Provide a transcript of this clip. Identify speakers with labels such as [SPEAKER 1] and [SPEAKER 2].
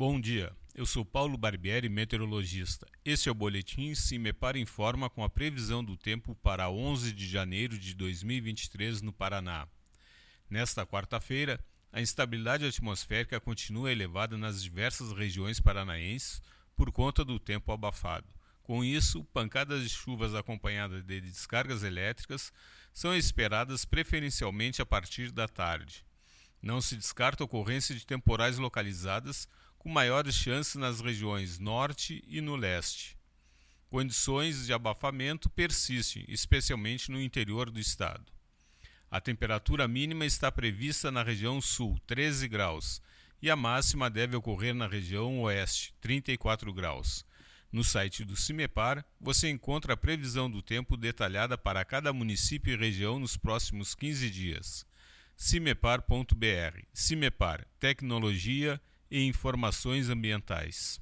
[SPEAKER 1] Bom dia, eu sou Paulo Barbieri, meteorologista. Este é o Boletim Cimepar Informa com a previsão do tempo para 11 de janeiro de 2023 no Paraná. Nesta quarta-feira, a instabilidade atmosférica continua elevada nas diversas regiões paranaenses por conta do tempo abafado. Com isso, pancadas de chuvas acompanhadas de descargas elétricas são esperadas preferencialmente a partir da tarde. Não se descarta a ocorrência de temporais localizadas com maiores chances nas regiões norte e no leste. Condições de abafamento persistem, especialmente no interior do estado. A temperatura mínima está prevista na região sul, 13 graus, e a máxima deve ocorrer na região oeste, 34 graus. No site do CIMEPAR, você encontra a previsão do tempo detalhada para cada município e região nos próximos 15 dias. cimepar.br. CIMEPAR Tecnologia e informações ambientais.